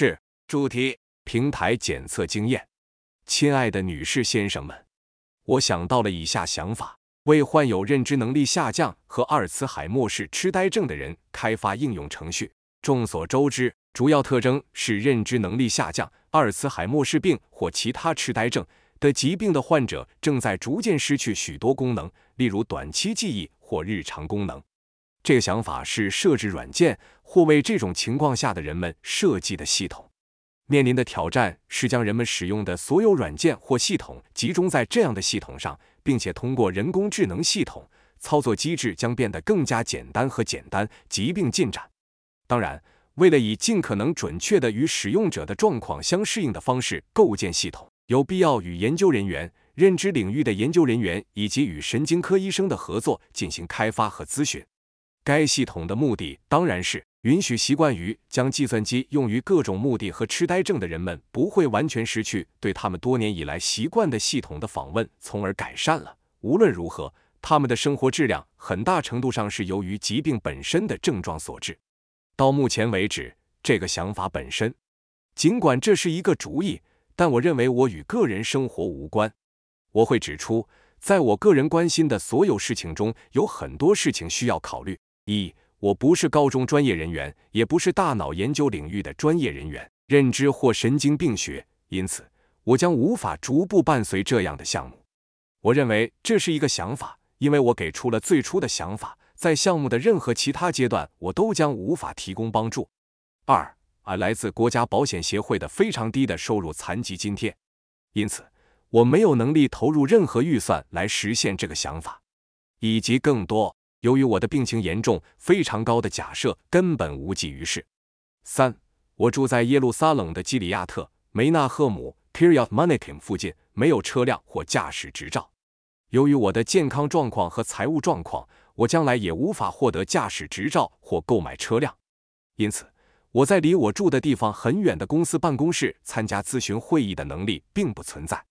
是主题平台检测经验。亲爱的女士、先生们，我想到了以下想法：为患有认知能力下降和阿尔茨海默氏痴呆症的人开发应用程序。众所周知，主要特征是认知能力下降。阿尔茨海默氏病或其他痴呆症的疾病的患者正在逐渐失去许多功能，例如短期记忆或日常功能。这个想法是设置软件或为这种情况下的人们设计的系统。面临的挑战是将人们使用的所有软件或系统集中在这样的系统上，并且通过人工智能系统操作机制将变得更加简单和简单。疾病进展。当然，为了以尽可能准确的与使用者的状况相适应的方式构建系统，有必要与研究人员、认知领域的研究人员以及与神经科医生的合作进行开发和咨询。该系统的目的当然是。允许习惯于将计算机用于各种目的和痴呆症的人们不会完全失去对他们多年以来习惯的系统的访问，从而改善了。无论如何，他们的生活质量很大程度上是由于疾病本身的症状所致。到目前为止，这个想法本身，尽管这是一个主意，但我认为我与个人生活无关。我会指出，在我个人关心的所有事情中，有很多事情需要考虑。一我不是高中专业人员，也不是大脑研究领域的专业人员，认知或神经病学，因此我将无法逐步伴随这样的项目。我认为这是一个想法，因为我给出了最初的想法，在项目的任何其他阶段，我都将无法提供帮助。二，啊，来自国家保险协会的非常低的收入残疾津贴，因此我没有能力投入任何预算来实现这个想法，以及更多。由于我的病情严重，非常高的假设根本无济于事。三，我住在耶路撒冷的基里亚特梅纳赫姆 （Kiryat Manikim） 附近，没有车辆或驾驶执照。由于我的健康状况和财务状况，我将来也无法获得驾驶执照或购买车辆。因此，我在离我住的地方很远的公司办公室参加咨询会议的能力并不存在。